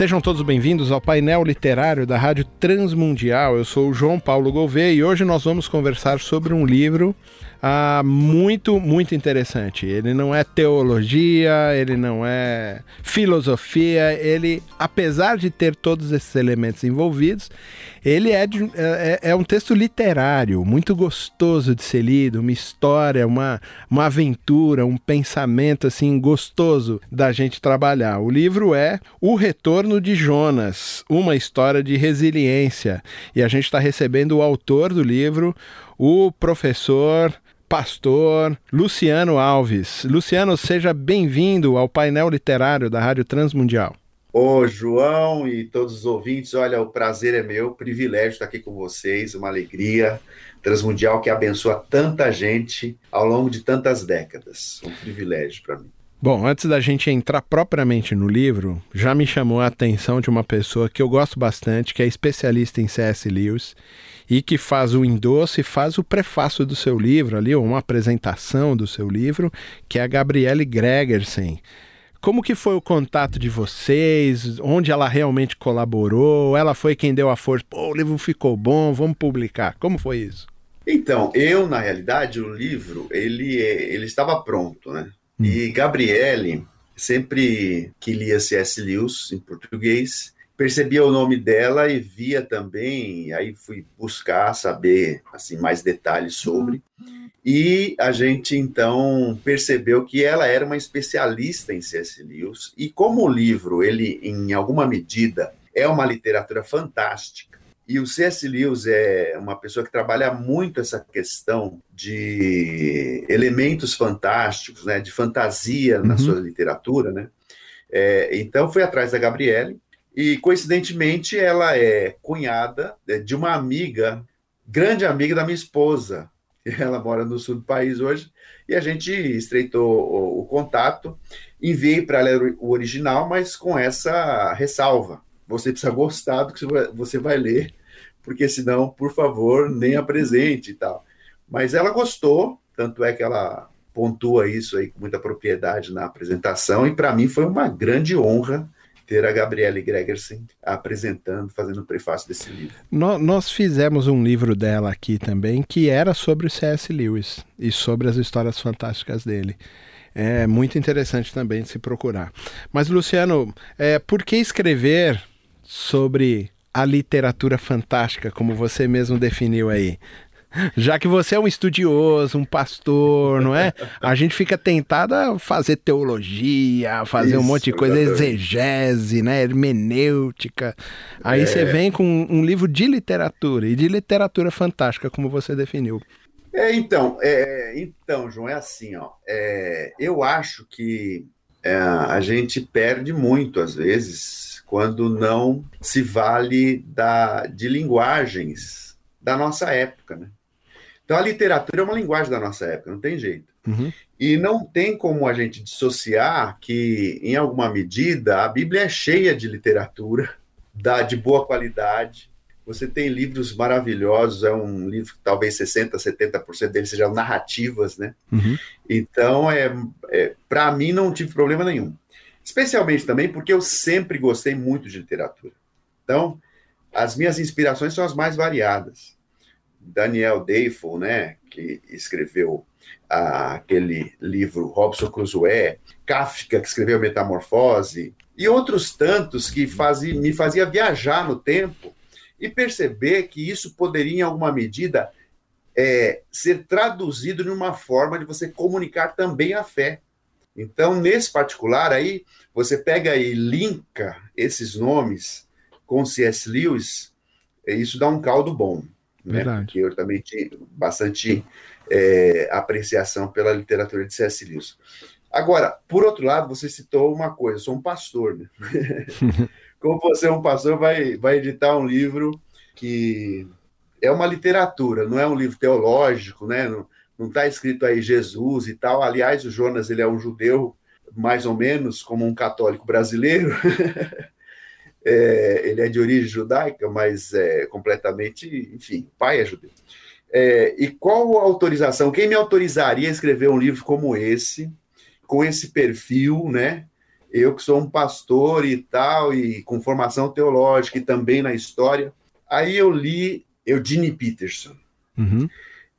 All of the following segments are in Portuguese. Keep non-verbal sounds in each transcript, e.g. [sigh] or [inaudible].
Sejam todos bem-vindos ao painel literário da Rádio Transmundial. Eu sou o João Paulo Gouveia e hoje nós vamos conversar sobre um livro ah, muito, muito interessante. Ele não é teologia, ele não é filosofia, ele, apesar de ter todos esses elementos envolvidos, ele é, de, é, é, é um texto literário, muito gostoso de ser lido, uma história, uma, uma aventura, um pensamento assim gostoso da gente trabalhar. O livro é O Retorno de Jonas, uma história de resiliência. E a gente está recebendo o autor do livro, o professor pastor Luciano Alves. Luciano, seja bem-vindo ao painel literário da Rádio Transmundial. Ô, João e todos os ouvintes, olha, o prazer é meu, privilégio estar aqui com vocês, uma alegria. Transmundial que abençoa tanta gente ao longo de tantas décadas. Um privilégio para mim. Bom, antes da gente entrar propriamente no livro, já me chamou a atenção de uma pessoa que eu gosto bastante, que é especialista em C.S. Lewis e que faz o endosso e faz o prefácio do seu livro ali, ou uma apresentação do seu livro, que é a Gabriele Gregersen. Como que foi o contato de vocês? Onde ela realmente colaborou? Ela foi quem deu a força? Pô, o livro ficou bom, vamos publicar. Como foi isso? Então, eu, na realidade, o livro, ele, ele estava pronto, né? Hum. E Gabriele, sempre que lia C.S. Lewis em português, percebia o nome dela e via também, aí fui buscar saber assim mais detalhes sobre. E a gente então percebeu que ela era uma especialista em C.S. Lewis e como o livro ele em alguma medida é uma literatura fantástica e o C.S. Lewis é uma pessoa que trabalha muito essa questão de elementos fantásticos, né, de fantasia na uhum. sua literatura, né? É, então foi atrás da Gabriele, e, coincidentemente, ela é cunhada de uma amiga, grande amiga da minha esposa. [laughs] Ela mora no sul do país hoje. E a gente estreitou o, o contato, enviei para ela o original, mas com essa ressalva. Você precisa gostar do que você vai ler, porque senão, por favor, nem apresente e tal. Mas ela gostou, tanto é que ela pontua isso aí com muita propriedade na apresentação, e para mim foi uma grande honra ter a Gabriele Gregersen apresentando, fazendo o prefácio desse livro. Nós fizemos um livro dela aqui também, que era sobre o C.S. Lewis e sobre as histórias fantásticas dele. É muito interessante também se procurar. Mas, Luciano, é, por que escrever sobre a literatura fantástica, como você mesmo definiu aí? Já que você é um estudioso, um pastor, não é? A gente fica tentado a fazer teologia, fazer Isso, um monte de coisa, exatamente. exegese, né? hermenêutica. Aí é. você vem com um livro de literatura, e de literatura fantástica, como você definiu. É, então, é, então, João, é assim, ó. É, eu acho que é, a gente perde muito, às vezes, quando não se vale da, de linguagens da nossa época, né? Então a literatura é uma linguagem da nossa época, não tem jeito. Uhum. E não tem como a gente dissociar que, em alguma medida, a Bíblia é cheia de literatura, [laughs] da, de boa qualidade. Você tem livros maravilhosos, é um livro que talvez 60%, 70% deles sejam narrativas, né? Uhum. Então, é, é para mim, não tive problema nenhum. Especialmente também porque eu sempre gostei muito de literatura. Então, as minhas inspirações são as mais variadas. Daniel Defoe, né, que escreveu ah, aquele livro Robson Crusoe, Kafka, que escreveu Metamorfose, e outros tantos que fazia, me fazia viajar no tempo e perceber que isso poderia, em alguma medida, é, ser traduzido numa forma de você comunicar também a fé. Então, nesse particular aí, você pega e linka esses nomes com C.S. Lewis, isso dá um caldo bom. Né? Porque eu também tinha bastante é, apreciação pela literatura de C.S. Lewis. Agora, por outro lado, você citou uma coisa, eu sou um pastor, né? [laughs] Como você é um pastor, vai, vai editar um livro que é uma literatura, não é um livro teológico, né? Não está escrito aí Jesus e tal. Aliás, o Jonas ele é um judeu, mais ou menos como um católico brasileiro. [laughs] é, ele é de origem judaica, mas é completamente, enfim, o pai é judeu. É, e qual a autorização? Quem me autorizaria a escrever um livro como esse, com esse perfil, né? Eu que sou um pastor e tal, e com formação teológica e também na história. Aí eu li Eugene Peterson. Uhum.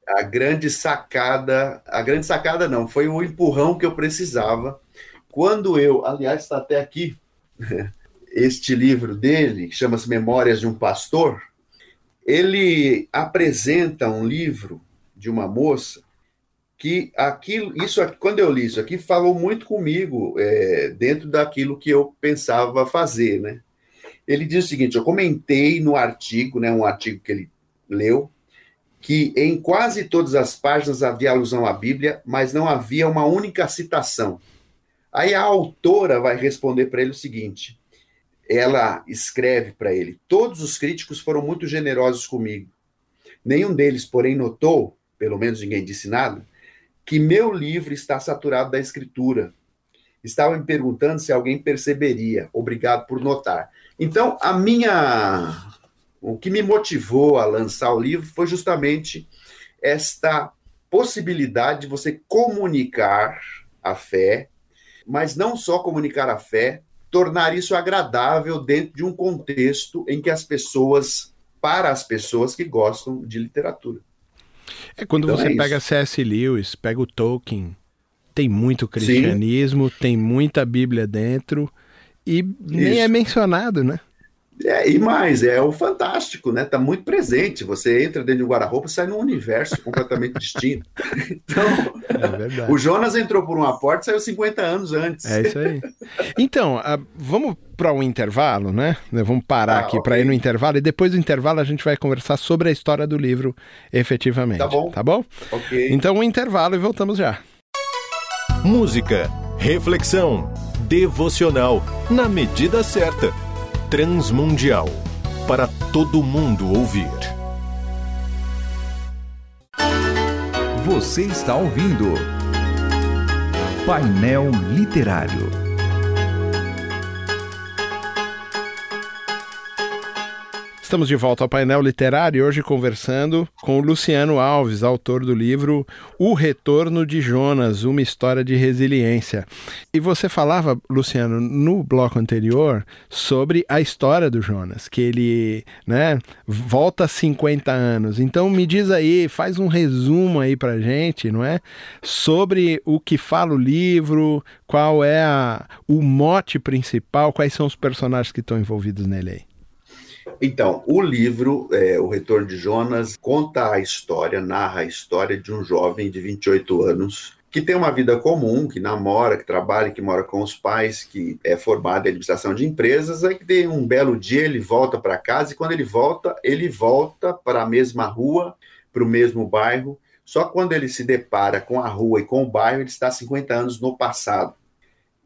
A grande sacada, a grande sacada não, foi o empurrão que eu precisava. Quando eu, aliás, está até aqui, [laughs] este livro dele, que chama-se Memórias de um Pastor, ele apresenta um livro de uma moça que aquilo, isso quando eu li isso aqui, falou muito comigo é, dentro daquilo que eu pensava fazer, né? Ele diz o seguinte: eu comentei no artigo, né, um artigo que ele leu, que em quase todas as páginas havia alusão à Bíblia, mas não havia uma única citação. Aí a autora vai responder para ele o seguinte: ela escreve para ele: Todos os críticos foram muito generosos comigo. Nenhum deles, porém, notou, pelo menos ninguém disse nada, que meu livro está saturado da escritura. Estavam me perguntando se alguém perceberia. Obrigado por notar. Então, a minha. O que me motivou a lançar o livro foi justamente esta possibilidade de você comunicar a fé, mas não só comunicar a fé, tornar isso agradável dentro de um contexto em que as pessoas, para as pessoas que gostam de literatura. É quando então você é pega C.S. Lewis, pega o Tolkien, tem muito cristianismo, Sim. tem muita Bíblia dentro e nem Isso. é mencionado, né? É, e mais, é o fantástico, né? Tá muito presente. Você entra dentro de um guarda-roupa e sai num universo completamente [laughs] distinto. Então, é o Jonas entrou por uma porta e saiu 50 anos antes. É isso aí. Então, uh, vamos para um intervalo, né? Vamos parar ah, aqui okay. para ir no intervalo e depois do intervalo a gente vai conversar sobre a história do livro efetivamente. Tá bom. Tá bom? Ok. Então, um intervalo e voltamos já. Música, reflexão devocional na medida certa. Transmundial para todo mundo ouvir. Você está ouvindo Painel Literário. Estamos de volta ao painel literário hoje conversando com Luciano Alves, autor do livro O Retorno de Jonas, uma história de resiliência. E você falava, Luciano, no bloco anterior sobre a história do Jonas, que ele, né, volta 50 anos. Então me diz aí, faz um resumo aí pra gente, não é? Sobre o que fala o livro, qual é a, o mote principal, quais são os personagens que estão envolvidos nele aí. Então, o livro, é, O Retorno de Jonas, conta a história, narra a história de um jovem de 28 anos que tem uma vida comum, que namora, que trabalha, que mora com os pais, que é formado em administração de empresas, aí que tem um belo dia ele volta para casa e quando ele volta, ele volta para a mesma rua, para o mesmo bairro, só quando ele se depara com a rua e com o bairro, ele está 50 anos no passado.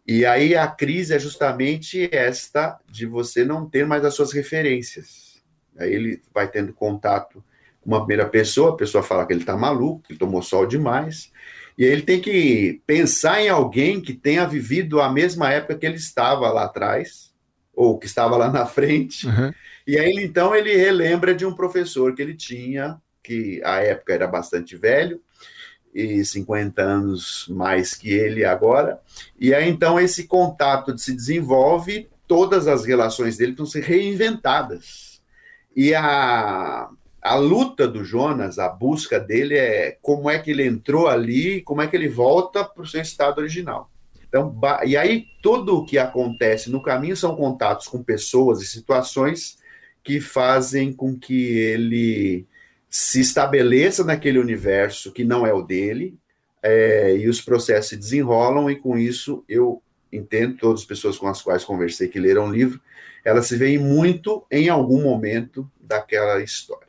E aí a crise é justamente esta de você não ter mais as suas referências. Aí ele vai tendo contato com uma primeira pessoa, a pessoa fala que ele está maluco, que tomou sol demais, e aí ele tem que pensar em alguém que tenha vivido a mesma época que ele estava lá atrás, ou que estava lá na frente. Uhum. E aí então ele relembra de um professor que ele tinha, que a época era bastante velho, e 50 anos mais que ele agora. E aí então esse contato se desenvolve, todas as relações dele estão se reinventadas. E a, a luta do Jonas, a busca dele é como é que ele entrou ali, como é que ele volta para o seu estado original. Então, e aí tudo o que acontece no caminho são contatos com pessoas e situações que fazem com que ele se estabeleça naquele universo que não é o dele, é, e os processos se desenrolam, e com isso eu entendo, todas as pessoas com as quais conversei que leram o livro, elas se veem muito em algum momento daquela história.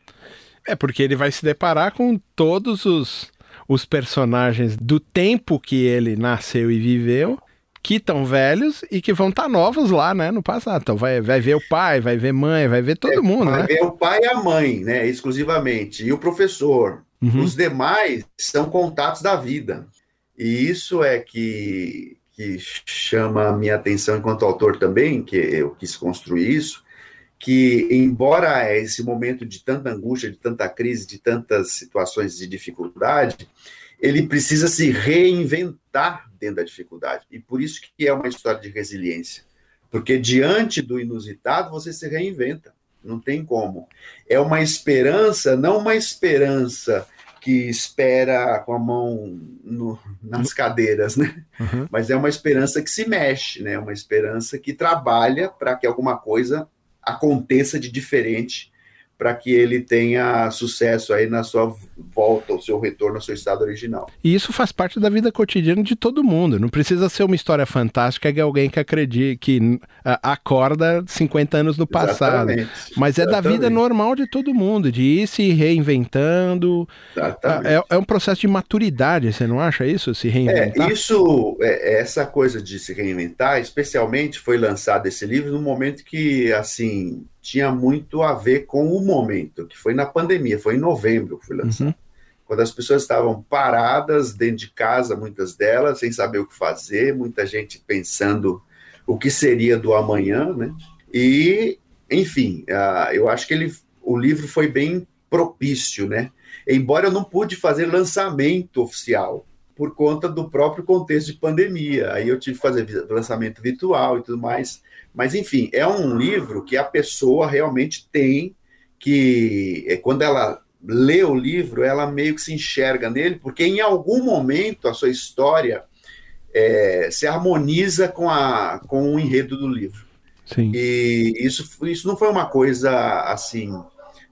É porque ele vai se deparar com todos os, os personagens do tempo que ele nasceu e viveu, que estão velhos e que vão estar tá novos lá, né, no passado. Então vai, vai ver o pai, vai ver mãe, vai ver todo é, mundo, vai né? Ver o pai e a mãe, né, exclusivamente, e o professor. Uhum. Os demais são contatos da vida. E isso é que, que chama a minha atenção enquanto autor também, que eu quis construir isso, que embora esse momento de tanta angústia, de tanta crise, de tantas situações de dificuldade, ele precisa se reinventar dentro da dificuldade. E por isso que é uma história de resiliência. Porque diante do inusitado, você se reinventa. Não tem como. É uma esperança, não uma esperança que espera com a mão no, nas cadeiras, né? Uhum. Mas é uma esperança que se mexe, né? Uma esperança que trabalha para que alguma coisa aconteça de diferente para que ele tenha sucesso aí na sua volta, o seu retorno ao seu estado original. E isso faz parte da vida cotidiana de todo mundo. Não precisa ser uma história fantástica de alguém que acredita, que acorda 50 anos no passado. Exatamente. Mas é Exatamente. da vida normal de todo mundo, de ir se reinventando. É, é, um processo de maturidade, você não acha isso? Se reinventar? É, isso, é, essa coisa de se reinventar, especialmente foi lançado esse livro no momento que, assim, tinha muito a ver com o momento, que foi na pandemia, foi em novembro que foi lançado. Uhum. Quando as pessoas estavam paradas dentro de casa, muitas delas, sem saber o que fazer, muita gente pensando o que seria do amanhã, né? E, enfim, uh, eu acho que ele, o livro foi bem propício, né? Embora eu não pude fazer lançamento oficial, por conta do próprio contexto de pandemia. Aí eu tive que fazer lançamento virtual e tudo mais. Mas, enfim, é um livro que a pessoa realmente tem que, é, quando ela lê o livro, ela meio que se enxerga nele, porque em algum momento a sua história é, se harmoniza com, a, com o enredo do livro. Sim. E isso, isso não foi uma coisa assim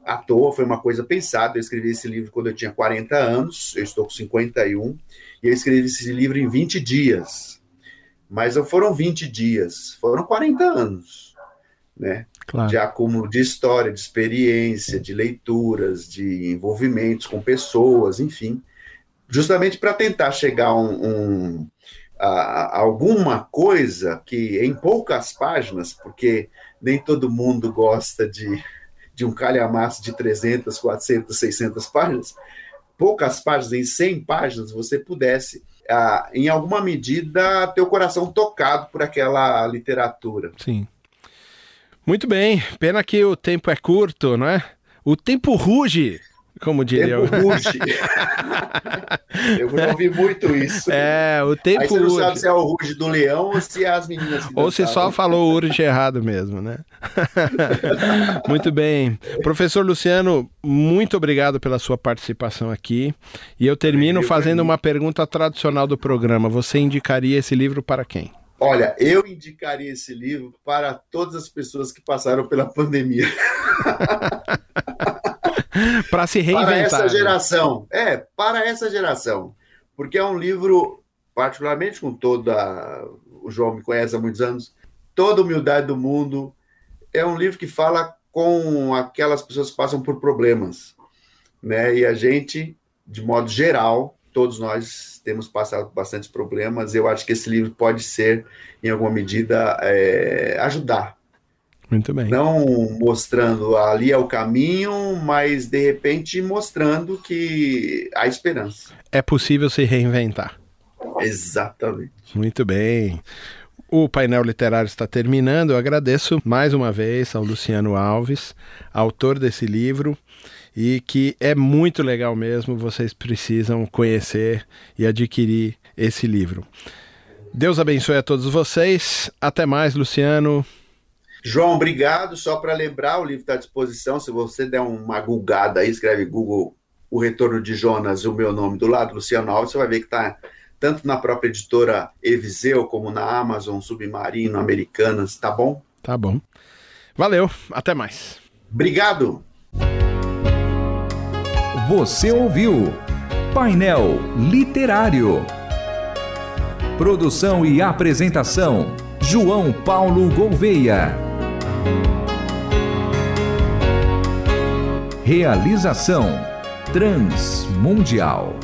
à toa, foi uma coisa pensada. Eu escrevi esse livro quando eu tinha 40 anos, eu estou com 51, e eu escrevi esse livro em 20 dias. Mas não foram 20 dias, foram 40 anos, né? Claro. De acúmulo de história, de experiência, de leituras, de envolvimentos com pessoas, enfim, justamente para tentar chegar a, um, um, a, alguma coisa que em poucas páginas, porque nem todo mundo gosta de, de um calhamaço de 300, 400, 600 páginas, poucas páginas, em 100 páginas, você pudesse ah, em alguma medida, ter o coração tocado por aquela literatura. Sim. Muito bem. Pena que o tempo é curto, não é? O tempo ruge como diria tempo ruge. [laughs] eu não ouvi muito isso. É, o tempo Aí você não sabe se é o ruge do leão ou se é as meninas Ou se só falou urge errado mesmo, né? [laughs] muito bem. Professor Luciano, muito obrigado pela sua participação aqui. E eu termino eu fazendo uma pergunta tradicional do programa. Você indicaria esse livro para quem? Olha, eu indicaria esse livro para todas as pessoas que passaram pela [laughs] pandemia. [laughs] para se reinventar. Para essa né? geração. É, para essa geração. Porque é um livro, particularmente com toda. O João me conhece há muitos anos, toda a humildade do mundo. É um livro que fala com aquelas pessoas que passam por problemas. Né? E a gente, de modo geral, todos nós temos passado por bastantes problemas. Eu acho que esse livro pode ser, em alguma medida, é, ajudar muito bem. Não mostrando ali é o caminho, mas de repente mostrando que há esperança. É possível se reinventar. Exatamente. Muito bem. O painel literário está terminando. Eu agradeço mais uma vez ao Luciano Alves, autor desse livro, e que é muito legal mesmo. Vocês precisam conhecer e adquirir esse livro. Deus abençoe a todos vocês. Até mais, Luciano. João, obrigado. Só para lembrar, o livro está à disposição. Se você der uma googada aí, escreve Google O Retorno de Jonas e o meu nome do lado, Luciano Alves, você vai ver que está tanto na própria editora Eviseu, como na Amazon, Submarino, Americanas, tá bom? Tá bom. Valeu, até mais. Obrigado! Você ouviu Painel Literário. Produção e apresentação: João Paulo Gouveia. Realização Transmundial.